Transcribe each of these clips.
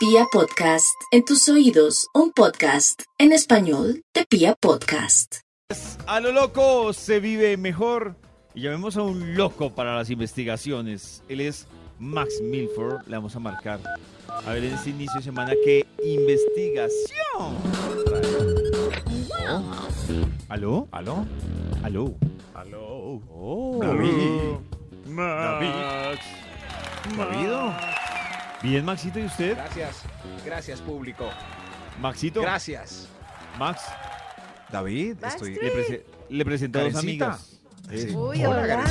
Pia Podcast, en tus oídos, un podcast en español de Pia Podcast. A lo loco se vive mejor. Y llamemos a un loco para las investigaciones. Él es Max Milford. Le vamos a marcar. A ver en este inicio de semana qué investigación. ¿Aló? ¿Aló? ¿Aló? ¿Aló? Oh. David. Max. David. Bien, Maxito, ¿y usted? Gracias, gracias público. Maxito. Gracias. Max. David, estoy... Le, prese- le presento a dos Karencita. amigas. Sí. Uy, Hola, hola.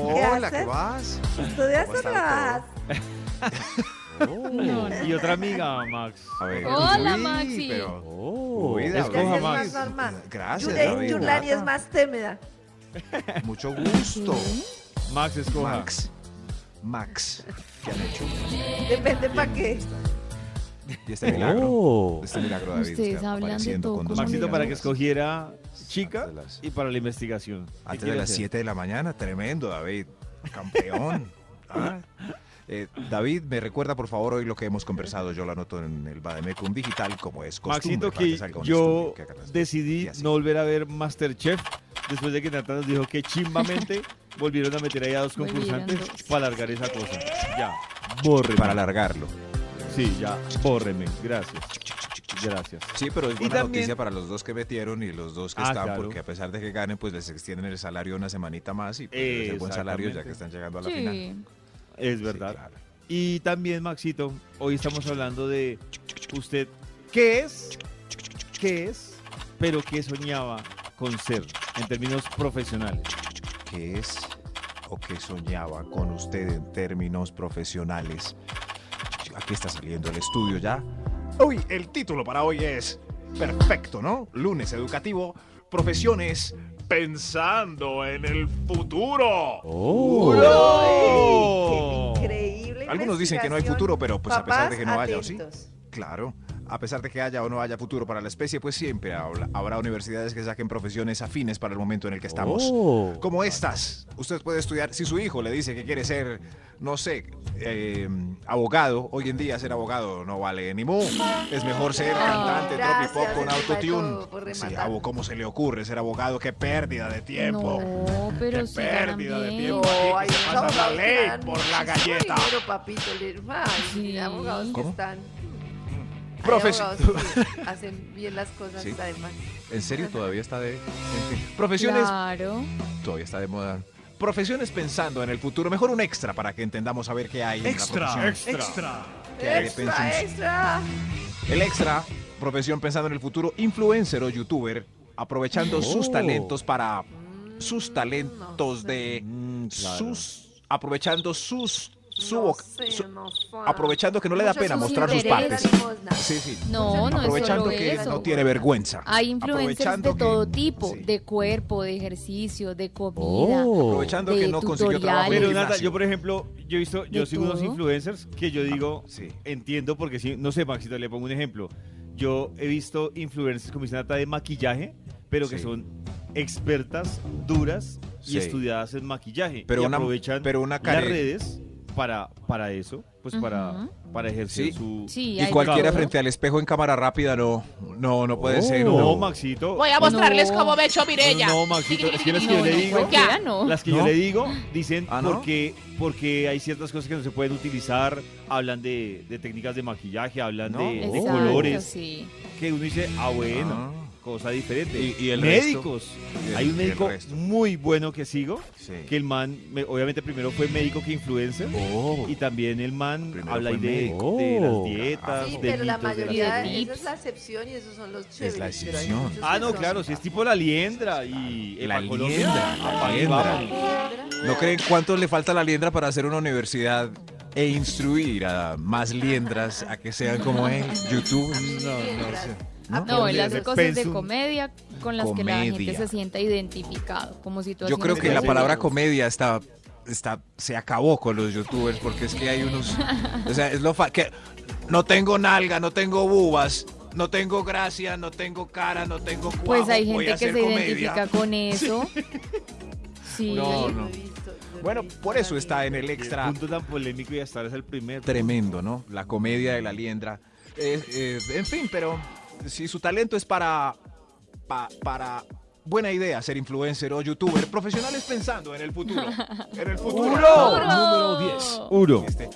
Hola, ¿qué haces? vas? ¿Estudias ¿Cómo o está trabajas? Oh, Y otra amiga, Max. A ver. Hola, Uy, Maxi. Pero... Oh, Uy, escoja, es Max. más normal. Gracias, Yulani- David. Yulani es más tímida. Mucho gusto. Max, escoja. Max. Max. ¿Qué han hecho? Depende para qué. Y este milagro. Oh. Este milagro, David. Ustedes está hablan de apareciendo todo con dos como Maxito, para que escogiera chica Antes de las- y para la investigación. ¿Qué Antes de quiere las hacer? 7 de la mañana, tremendo, David. Campeón. Ah. Eh, David, me recuerda por favor hoy lo que hemos conversado. Yo lo anoto en el Bademecum Digital, como es costumbre. Maxito, para que salga un yo estudio que haga las- decidí y así. no volver a ver Masterchef después de que Natalia nos dijo que chimbamente volvieron a meter ahí a dos concursantes dos. para alargar esa cosa. Ya, bórreme. Para alargarlo. Sí, ya, bórreme. Gracias. Gracias. Sí, pero es buena también- noticia para los dos que metieron y los dos que Ah, están, claro. porque a pesar de que ganen, pues les extienden el salario una semanita más y pues, ser buen salario ya que están llegando a la final. Es Sí, verdad. claro. Y también, Maxito, hoy estamos hablando de usted, ¿qué es? ¿Qué es? Pero qué soñaba con ser en términos profesionales. ¿Qué es o qué soñaba con usted en términos profesionales? Aquí está saliendo el estudio ya. Hoy, el título para hoy es perfecto, ¿no? Lunes educativo, profesiones pensando en el futuro. ¡Oh! Qué increíble. Algunos dicen que no hay futuro, pero pues a pesar de que no haya, ¿o sí? Claro, a pesar de que haya o no haya futuro para la especie, pues siempre habla- habrá universidades que saquen profesiones afines para el momento en el que estamos. Oh. Como estas, usted puede estudiar, si su hijo le dice que quiere ser, no sé, eh, abogado, hoy en día ser abogado no vale ni mu. Es mejor ser cantante, Gracias, tropipop con autotune. Sí, ¿cómo se le ocurre ser abogado? Qué pérdida de tiempo. No, pero Qué sí pérdida de tiempo. No, Aquí que se pasa la abogados que ley por la galleta. dinero, papito. le- ay, Sí. abogados que ¿Cómo? están... hay Profes- abogados que hacen bien las cosas Sí. además. ¿En serio todavía está de... Profesiones Claro. Todavía está de moda. Profesiones pensando en el futuro. Mejor un extra para que entendamos a ver qué hay. Extra, en la profesión. ¿Qué hay de ¡Extra, pensiones? extra! El extra, profesión pensando en el futuro, influencer o youtuber, aprovechando sus Oh. talentos para sus talentos de Mm, claro. sus aprovechando sus su, No voc- sé, su- no sé. aprovechando que no le da pena mostrar sus partes. Sí, sí. No, no es aprovechando solo que eso. no tiene vergüenza. Hay influencers Aprovechando de que- todo tipo, sí. de cuerpo, de ejercicio, de comida. Oh. Aprovechando de que no consiguió trabajo. Pero gimnasio. yo por ejemplo, yo he visto, yo ¿De sigo unos todo? influencers que yo digo, Sí. entiendo porque no sé, Maxito, le pongo un ejemplo. Yo he visto influencers como dice Nata de maquillaje, pero que Sí. son expertas, duras Sí. y estudiadas en maquillaje. Pero y una- aprovechan pero una las care- redes para, para eso, pues para, para ejercer Sí. su... Sí, Y cualquiera todo. frente al espejo en cámara rápida no, no, no puede ser. No, no. Maxito. Voy a mostrarles No. cómo me echó Mirella. No, Maxito, es que las que No, yo le digo... Las que ¿No? yo le digo dicen ¿Ah, no? porque, porque hay ciertas cosas que no se pueden utilizar, hablan de, de técnicas de maquillaje, hablan ¿No? de, de Exacto, colores, sí. que uno dice, ah, bueno, Ah. Cosa diferente. Y- y el Médicos. Y el- hay un médico resto. muy bueno que sigo, Sí. que el man, me- obviamente primero fue médico que influencer, Oh. y también el man Primero habla de, de Oh. las dietas, Sí, de pero la mitos, de las- mayoría, de esa es la excepción y esos son los chéveres. la pero hay excepción. Ah, no, claro, si es tipo la liendra y La liendra, la liendra. ¿No creen cuánto le falta a la liendra para hacer una universidad e instruir a más liendras a que sean como él? YouTube. No, no sé. ¿No? No, él hace de cosas de comedia con las que la gente se sienta identificado, como Yo creo que la Sí. palabra comedia está, está, se acabó con los youtubers porque es que hay unos, o sea, es lo fa que no tengo nalga, no tengo bubas, no tengo gracia, no tengo cara, no tengo cuajo, Pues hay voy a gente que hacer se comedia. identifica con eso. Sí. No, Yo no. he visto, yo Bueno, por eso está en el extra. punto tan polémico y hasta ahora es el primer. Tremendo, ¿no? La comedia de la liendra. Eh, eh, en fin, pero si su talento es para, pa- para buena idea ser influencer o youtuber, profesionales pensando en el futuro. En el futuro. Número 10. Uro. Este,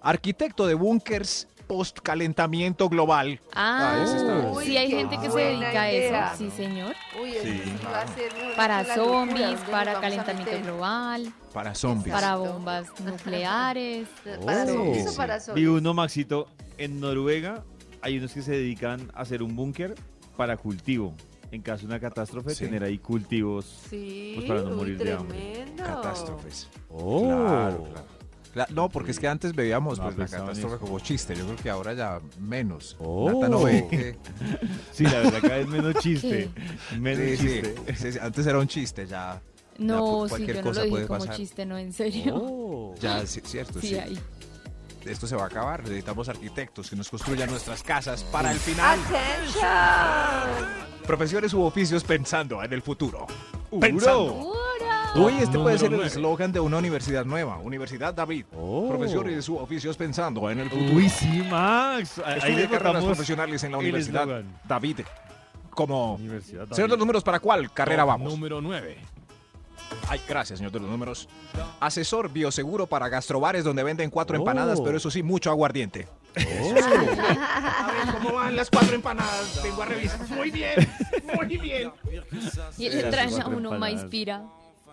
arquitecto de búnkers post calentamiento global. Ah, ese está- Uy, sí hay gente que se dedica a idea. eso, sí señor. Uy, Sí. va a ser Para locura, zombies, ¿dónde nos para calentamiento global, Para zombies. para bombas nucleares. ¿Para Oh. zombies o Sí. para Vi zombies? uno, Maxito, en Noruega hay unos que se dedican a hacer un búnker para cultivo. En caso de una catástrofe, Sí. tener ahí cultivos. Sí, Pues para no uy, morir de hambre. Catástrofes. Oh. Claro, claro. Cla- No, porque es que antes veíamos No, pues, la pensaban catástrofe como chiste. Yo creo que ahora ya menos. Oh. Nata no ve que... Sí, la verdad, cada vez menos chiste. Menos Sí, chiste. sí, sí, Antes era un chiste, ya, No, pues, sí, cualquier yo no cosa lo dije puede como pasar. chiste, no, en serio. Oh. ya sí, cierto, Sí, sí. ahí. Esto se va a acabar. Necesitamos arquitectos que nos construyan nuestras casas para el final. ¡Attention! Profesiones u oficios pensando en el futuro. Uro. Pensando. Uy, este puede ser el eslogan de una universidad nueva. Universidad David. Oh. Profesiones u oficios pensando en el futuro. Uy, sí, Max. Ahí le carreras profesionales en la Universidad. David. Como... Universidad Señor de David. los números, ¿para cuál carrera Top vamos? Número 9. Ay, gracias, señor de los números. Asesor bioseguro para gastrobares donde venden cuatro Oh. empanadas, pero eso sí, mucho aguardiente. Oh. A ver, ¿cómo van las cuatro empanadas? Vengo a revisar. Muy bien, muy bien. Y le traen a uno más inspira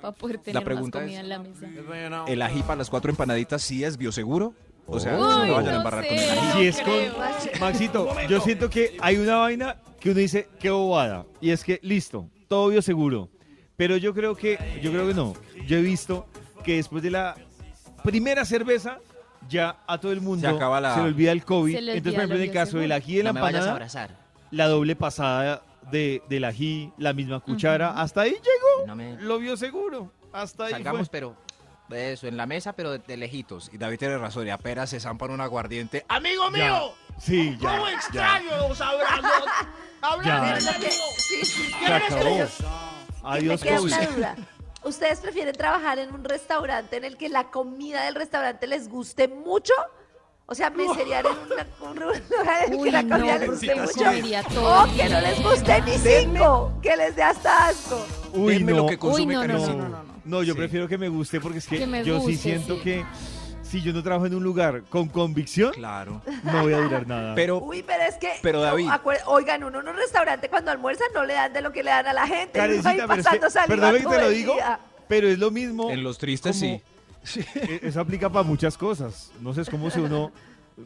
para poder tener pregunta más comida es- en la mesa. ¿El ají para las cuatro empanadas sí es bioseguro? O sea, Uy, no me vayan a no embarrar con el ají. Si es creo. con Maxito, yo siento que hay una vaina que uno dice, qué bobada. Y es que, listo, todo bioseguro. Pero yo creo que, yo creo que no. Yo he visto que después de la primera cerveza, ya a todo el mundo Se acaba la- le olvida el COVID. Se Entonces, por ejemplo, en el caso del ají de la No empanada, abrazar. la doble pasada de, del ají, la misma cuchara, hasta ahí llegó No me... lo bioseguro. Hasta ahí Salgamos, fue. pero... Eso, en la mesa, pero de, de lejitos. Y David tiene razón, y apenas se zampan un aguardiente. ¡Amigo Ya. mío! Sí, ya. ¿Cómo ya. extraño los abrazos! Lo que- sí, sí. Se acabó. Adiós, Me queda una duda. ¿Ustedes prefieren trabajar en un restaurante en el que la comida del restaurante les guste mucho? O sea, meserear en una- un lugar en el que la no, comida les guste mucho. O que no les guste ni cinco, que les dé hasta asco. Uy, Denme no. lo que consume no, no, no, no, no. No, yo Sí. prefiero que me guste porque es que, Que me yo sí siento sí. que si yo no trabajo en un lugar con convicción, Claro. no voy a durar nada. Pero, Uy, pero es que. Pero, David. no, acuer- oigan, uno en un restaurante cuando almuerzan no le dan de lo que le dan a la gente. Karencita, pero es que, perdóname te lo digo, día. pero es lo mismo. en los tristes como- sí. e- Eso aplica para muchas cosas. No sé, es como si uno,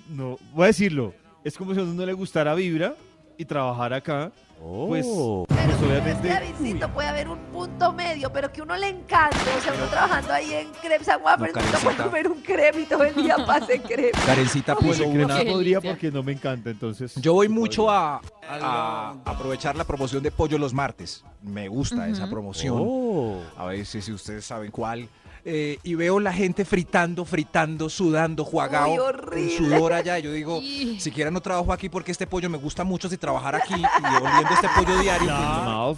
no, voy a decirlo, es como si a uno no le gustara Vibra y trabajar acá. Oh. Pues, Pero pues pero es obviamente, Davidcito, puede haber un punto medio, pero que uno le encante. O sea, uno trabajando ahí en Crepes and Waffles, No, no, puede comer un crepe y todo el día pase crepe. Karencita pues puso crema podría porque no me encanta, entonces. Yo voy mucho a, a aprovechar la promoción de Pollo los martes. Me gusta esa promoción. Oh. A veces, si ustedes saben cuál. Eh, y veo la gente fritando, fritando, sudando, Uy, juagao, con sudor allá. Yo digo, siquiera no trabajo aquí porque este pollo me gusta mucho. Si trabajar aquí y oliendo este pollo diario, no.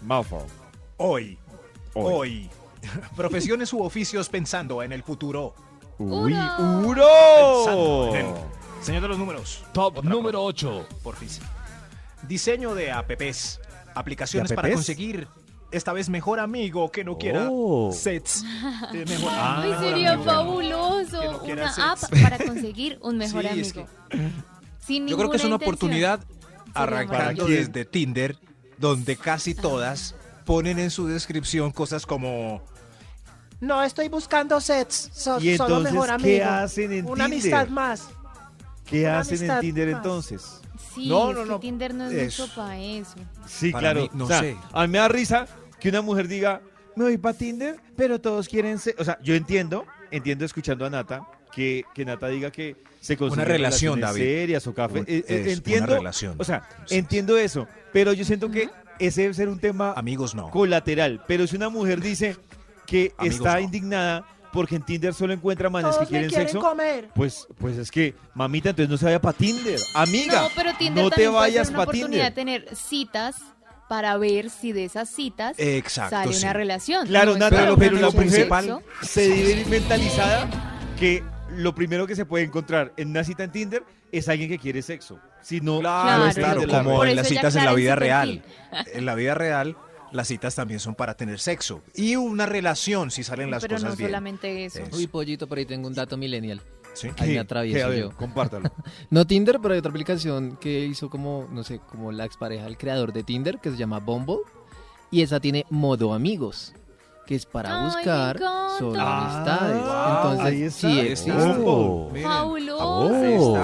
Mouthful. hoy, Hoy. hoy. Profesiones u oficios pensando en el futuro. Uy, Uro. Señor de los números. Top Otra número 8. por fin. Diseño de apps. Aplicaciones ¿De para conseguir esta vez mejor amigo que no quiera Oh. sets. mejor, Ah, mejor sería amigo. fabuloso. Que no quiera Una app para conseguir un mejor Sí, amigo. es que- Sin Yo creo que es una intención. oportunidad arrancando desde Tinder, donde casi todas ponen en su descripción cosas como No estoy buscando sets, so- ¿Y solo entonces mejor qué amigo. hacen en Una Tinder? amistad más. ¿Qué Una hacen en Tinder más. entonces? Sí, No, es no, que no. Tinder no es Eso. mucho para eso. Sí, Para claro. mí, no o sea, sé. A mí me da risa que una mujer diga, me voy para Tinder, pero todos quieren ser... O sea, yo entiendo, entiendo escuchando a Nata, que, que Nata diga que se consiguen relación, relaciones David. serias o café. Un- Eh, eh, es entiendo, una relación. o sea, Sí. entiendo eso, pero yo siento que ese debe ser un tema amigos no. colateral. Pero si una mujer dice que Amigos, está no. indignada porque en Tinder solo encuentra manes que quieren quieren sexo, comer. pues, pues es que, mamita, entonces no se vaya para Tinder. Amiga, No, pero Tinder no te vayas una para oportunidad Tinder. de tener citas para ver si de esas citas Exacto, sale sí. una relación. Claro, No pero, una la principal se vive mentalizada que lo primero que se puede encontrar en una cita en Tinder es alguien que quiere sexo. Si no, Claro, no es Claro, como en las citas en la vida real. En la vida real, las citas también son para tener sexo. Y una relación, si salen las Pero cosas no bien. solamente eso. Eso. Uy, pollito, por ahí tengo un dato millennial. Sí. Ahí me atravieso ¿Qué? A ver, yo. compártalo. No Tinder, pero hay otra aplicación que hizo como, no sé, como la expareja del creador de Tinder, que se llama Bumble. Y esa tiene modo amigos, que es para Ay, buscar solo Ah, amistades. Entonces, ahí está. sí Ahí existe. Oh. Fabuloso.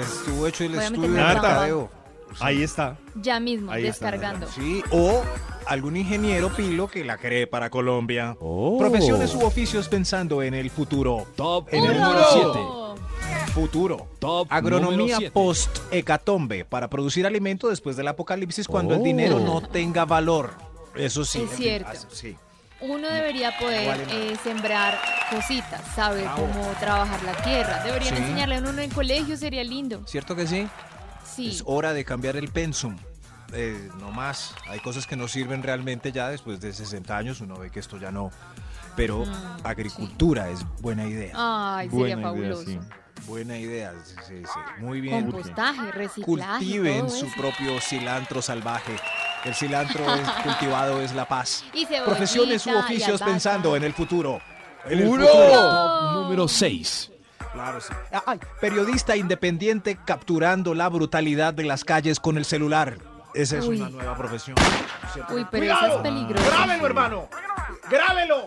Estuvo hecho el Voy a estudio mercadeo. Ahí está. Ya mismo, Ahí está, descargando. Sí, o algún ingeniero pilo que la cree para Colombia. Profesiones u oficios pensando en el futuro. Top En el número ¡Uno! 7. Futuro. Top Agronomía post-hecatombe para producir alimento después del apocalipsis cuando el dinero no tenga valor. Eso sí. Es cierto. Ah, Sí. Uno debería poder eh, sembrar cositas, saber Bravo. cómo trabajar la tierra. Deberían Sí. enseñarle a uno en colegio, sería lindo. ¿Cierto que sí? Sí. Es hora de cambiar el pensum. Eh, no más. Hay cosas que no sirven realmente ya después de 60 años. Uno ve que esto ya no. Pero Mm, agricultura es buena idea. Ay, sería Buena idea, fabuloso. sí. Buena idea. sí, sí, sí. Muy bien. Compostaje, reciclaje. Cultiven todo su eso. propio cilantro salvaje. El cilantro es cultivado es la paz. Y Profesiones u y oficios pensando en el futuro. En el futuro. Número 6. Claro, sí. Ah, ay, periodista independiente capturando la brutalidad de las calles con el celular. Esa es Uy. una nueva profesión. ¿cierto? Uy, pero eso es peligroso. ¡Grábelo, hermano! ¡Grábelo!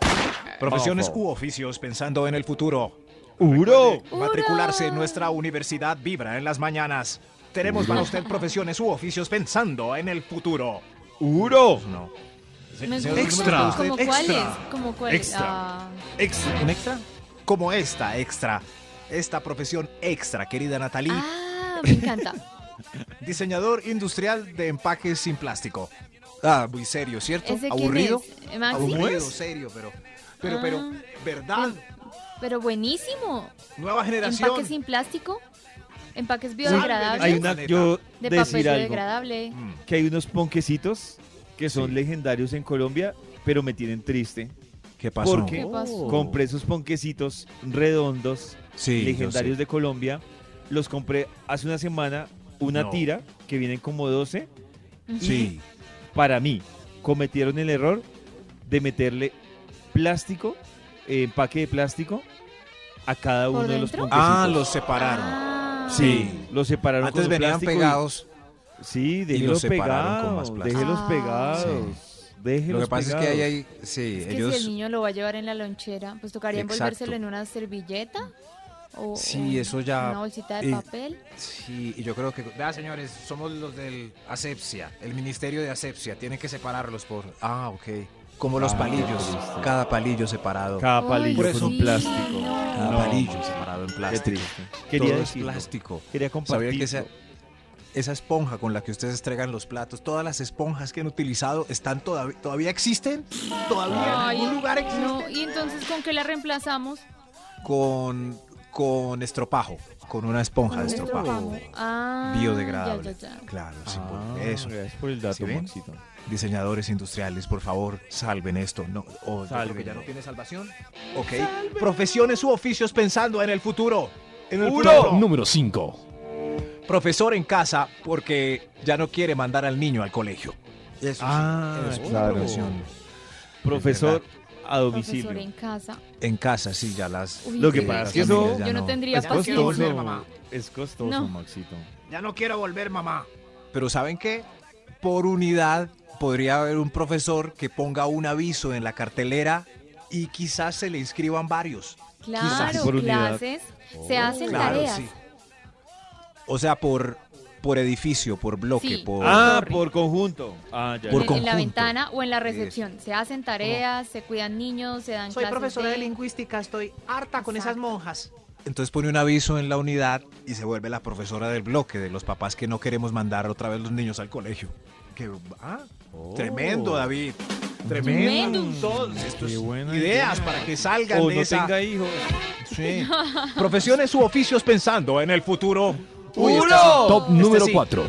Profesiones u oficios pensando en el futuro. ¡Uro! Matricularse en nuestra universidad vibra en las mañanas. Tenemos para usted profesiones u oficios pensando en el futuro. ¡Uro! No. Me gusta. ¿cómo le gusta ¿Como usted? cuáles? Extra. ¿Como cuáles? Extra. Ah, Extra. ¿Un extra? Como esta extra. Esta profesión extra, querida Natalie. ah, me encanta. Diseñador industrial de empaques sin plástico. Ah, muy serio, ¿cierto? ¿Ese Aburrido. es? ¿Eh, ¿Maxi? Aburrido, serio, pero. Pero, pero, Ah. ¿verdad? Pero buenísimo. Nueva generación. Empaques sin plástico. Empaques biodegradables. Hay una, yo de decir papel algo, biodegradable. Mm. que hay unos ponquecitos que son Sí. legendarios en Colombia, pero me tienen triste. ¿Qué pasó? ¿Por qué? ¿Qué pasó? Compré esos ponquecitos redondos, Sí, legendarios de Colombia. Los compré hace una semana, una No. tira, que vienen como 12. Ujú. Sí. Para mí, cometieron el error de meterle plástico, eh, empaque de plástico, a cada ¿Por uno de los dentro? ponquecitos. Ah, los separaron. Ah. Sí, los separaron Antes con venían plástico y- pegados. Sí, los déjelos separaron con más pegados, plástico. déjelos Ah. pegados. Lo que pasa es que pegados. ahí hay. Sí, Es que ellos. si el niño lo va a llevar en la lonchera, pues tocaría Exacto. envolvérselo en una servilleta. O, Sí, o eso ya- Una bolsita de y- papel. Sí, y yo creo que. Vea, señores, somos los del Asepsia, el ministerio de Asepsia. Tienen que separarlos por. Ah, ok. Como los Ah, palillos. triste. Cada palillo separado. Cada Ay, palillo Por con eso- un plástico. no. Cada No. palillo separado en Qué plástico. triste. Quería Todo es decirlo. plástico. Quería compartir. ¿Sabían que esa, esa esponja con la que ustedes estregan los platos, todas las esponjas que han utilizado, están todavía, todavía existen? ¿Todavía Ay, en algún lugar existen? no, y entonces ¿con qué la reemplazamos? Con, con estropajo, con una esponja de estropajo. estropajo. Ah, Biodegradable. ya, ya, ya. Claro, sí, Ah, por eso. Gracias por el dato, ¿Sí? Maxito. Diseñadores industriales, por favor, salven esto. No, o Salven. que ya no tiene salvación. Ok. Profesiones u oficios pensando en el futuro. En el ¡Uno! futuro. Número 5. Profesor en casa porque ya no quiere mandar al niño al colegio. Eso sí, Ah, es una claro. profesión. Profesor a Profesor domicilio. en casa. En casa, sí, ya las. Uy, Lo que pasa es que eso- Yo no no- tendría Es paciencia. costoso. Es costoso, No. Maxito. Ya no quiero volver, mamá. Pero ¿saben qué? Por unidad podría haber un profesor que ponga un aviso en la cartelera y quizás se le inscriban varios. Claro, por unidad. clases. Se hacen Claro, tareas. sí. O sea, por, por edificio, por bloque, Sí. por... Ah, torre. por conjunto. Ah, ya. Por en, la ventana o en la recepción. Se hacen tareas, se cuidan niños, se dan Soy clases profesora de de... lingüística, estoy harta con esas monjas. Entonces pone un aviso en la unidad y se vuelve la profesora del bloque de los papás que no queremos mandar otra vez los niños al colegio. Que, ah, Tremendo, David. Tremendo. Tremendo. Qué buena ideas idea. para que salgan O de no esa... tenga hijos. Sí. Profesiones u oficios pensando en el futuro. ¡Uno! este sí. Top Este número sí. 4.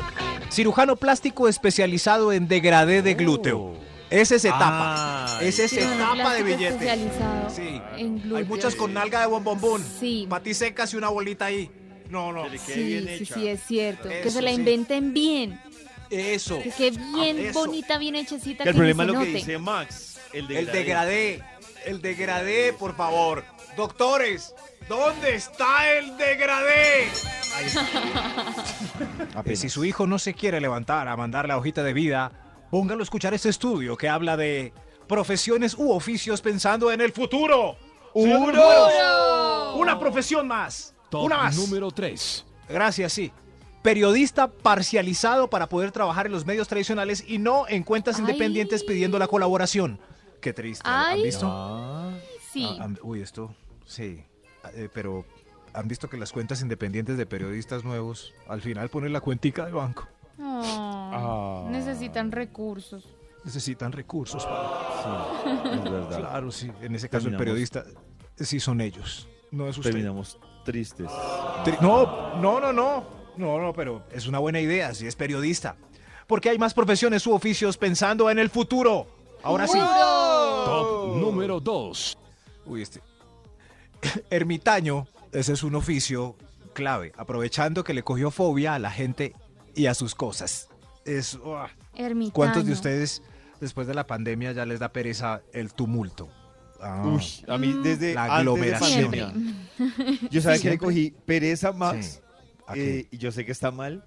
Cirujano plástico especializado en degradé de glúteo. Oh. Ese se tapa. Ah, Ese se tapa de plástico billete. especializado Sí. en Hay muchas con nalga de bombombón. Sí. Patis secas y una bolita ahí. No, no. que Sí, bien sí, hecha. sí, es cierto. que Eso, se la sí. inventen bien. Eso. Que quede bien Eso. bonita, bien hechecita. Que el que problema es lo que dice Max. El degradé. El degradé, por favor. Doctores, ¿dónde está el degradé? Apenas. si su hijo no se quiere levantar a mandar la hojita de vida, póngalo a escuchar este estudio que habla de profesiones u oficios pensando en el futuro. Números, Una profesión más. Top Una más. número 3. Gracias, sí. Periodista parcializado para poder trabajar en los medios tradicionales y no en cuentas Ay. independientes pidiendo la colaboración. Qué triste. ¿Han Ay. visto? Ah, Sí. Ah, han- uy, esto, sí. Eh, pero han visto que las cuentas independientes de periodistas nuevos al final ponen la cuentica de banco. Oh, Ah. Necesitan recursos. Necesitan recursos para... sí, es verdad. Claro, sí. En ese caso el periodista sí son ellos. No es usted. Terminamos tristes. Tri- No, no, no, no. No, no, pero es una buena idea si es periodista. Porque hay más profesiones u oficios pensando en el futuro. Ahora sí. Top número 2. Uy, este. Ermitaño, ese es un oficio clave, aprovechando que le cogió fobia a la gente y a sus cosas. Es. Ermitaño. ¿Cuántos de ustedes después de la pandemia ya les da pereza el tumulto? Ah, Uy, a mí desde La antes de aglomeración. pandemia. Yo sabía que le cogí pereza, Max. Sí. ¿A qué? eh, y yo sé que está mal.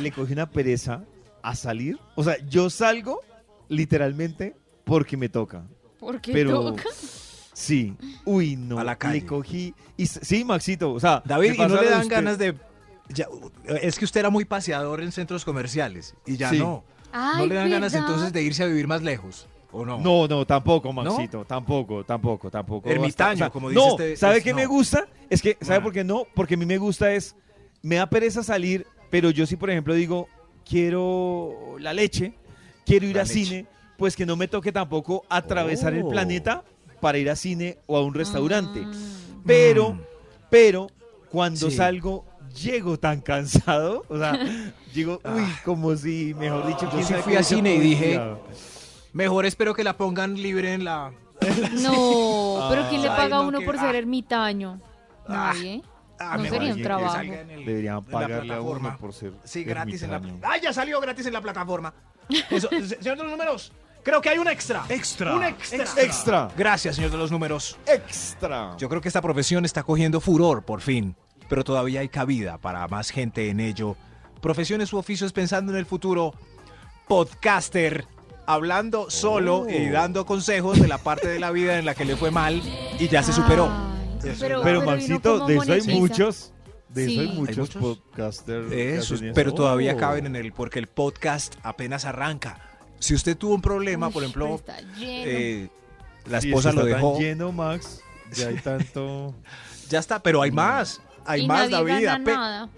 Le cogí una pereza a salir. O sea, yo salgo literalmente porque me toca. Porque Pero toca. Sí. Uy, no. A la calle. Le cogí. Y, sí, Maxito. O sea, David, ¿y no le dan usted. ganas de... ya, es que usted era muy paseador en centros comerciales y ya Sí. no. Ay, ¿No le dan ganas ¿verdad? entonces de irse a vivir más lejos? ¿O no? No, no, tampoco, Maxito. Tampoco, tampoco, tampoco. Ermitaño, o sea, como dice No, este- ¿sabe es- qué no. me gusta? Es que, ¿sabe Ah. por qué no? Porque a mí me gusta es. Me da pereza salir, pero yo sí, por ejemplo, digo, quiero la leche, quiero ir La a leche. cine, pues que no me toque tampoco atravesar el Oh. planeta para ir a cine o a un restaurante. Mm. Pero, Mm. pero, cuando Sí. salgo, llego tan cansado. O sea, digo, uy, Ah. como si, mejor dicho, Yo sí fui a cine y dije. Mejor espero que la pongan libre en la... No, pero ¿quién le paga a no, uno que- por ah. ser ermitaño? Ah. Nadie. Ah, No sería un trabajo. en el- Deberían la pagarle a uno por ser Sí, gratis en la... ermitaño. ¡Ah, ya salió gratis en la plataforma! Eso, se- señor de los números, creo que hay un extra. Extra. Un extra. Extra. Gracias, señor de los números. Extra. Yo creo que esta profesión está cogiendo furor, por fin. Pero todavía hay cabida para más gente en ello. Profesiones u oficios pensando en el futuro. Podcaster. Hablando solo Oh. y dando consejos de la parte de la vida en la que le fue mal y ya se superó. Eso pero, Pero pero ¿y no Maxito, cómo de eso hay muchos. De eso hay muchos, ¿Hay muchos? podcasters. Eso, pero todavía Oh. caben en el, porque el podcast apenas arranca. Si usted tuvo un problema, por Uy, ejemplo, está lleno. eh, la esposa lo está tan dejó, lleno, Max. Ya hay tanto. ya está, pero hay más. Hay y más, nadie David. gana ape- nada.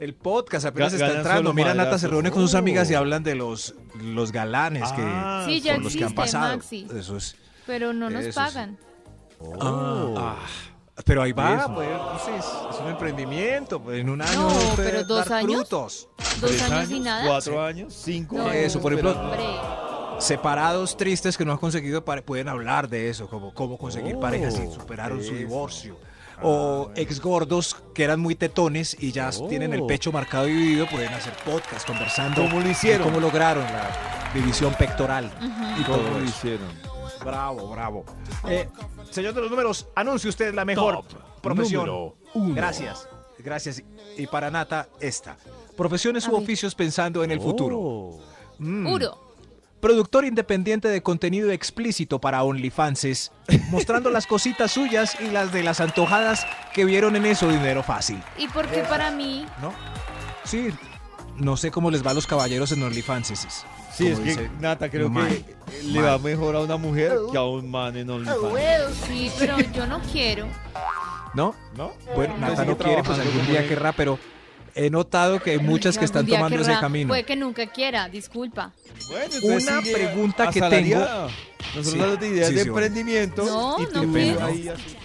El podcast apenas está entrando. Mira, Nata se reúne con sus amigas y hablan de los, los galanes Ah, Sí, ya que, los que han pasado. Maxi. Eso es. Pero no nos pagan. Oh. Ah, pero ahí va, pues, es, es un emprendimiento. pues, en un año No, pero dos dar años. frutos. Dos ¿Tres años y nada. ¿Cuatro años? ¿Cinco No, años? Eso, por ejemplo, hombre. Separados tristes que no han conseguido pueden hablar de eso, como cómo conseguir Oh, parejas y superaron su eso. divorcio. Ah, o ex gordos que eran muy tetones y ya Oh. tienen el pecho marcado y dividido, pueden hacer podcast conversando. ¿Cómo lo de hicieron? ¿Cómo lograron la división pectoral? Y ¿Cómo todo lo eso. hicieron? Bravo, bravo. Eh, señor de los números, anuncie usted la mejor Top profesión. número uno. Gracias, gracias. Y para Nata, esta. Profesiones u oficios pensando en el futuro. Oh. Mm. Puro. Productor independiente de contenido explícito para OnlyFanses, mostrando las cositas suyas y las de las antojadas que vieron en eso dinero fácil. Y porque para mí, ¿No? Sí, no sé cómo les va a los caballeros en OnlyFanses. Sí, es que dice Nata creo que man. le Man. va mejor a una mujer que a un man en OnlyFans. sí, pero yo no quiero. ¿No? ¿No? Bueno, Nata no quiere, pues algún día querrá, pero he notado que hay muchas que están tomando ese camino. Puede que nunca quiera, disculpa. Bueno, entonces Una pregunta que tengo- Nosotros Sí, damos de ideas sí, de sí, emprendimiento No, y no tú quiero. ahí así.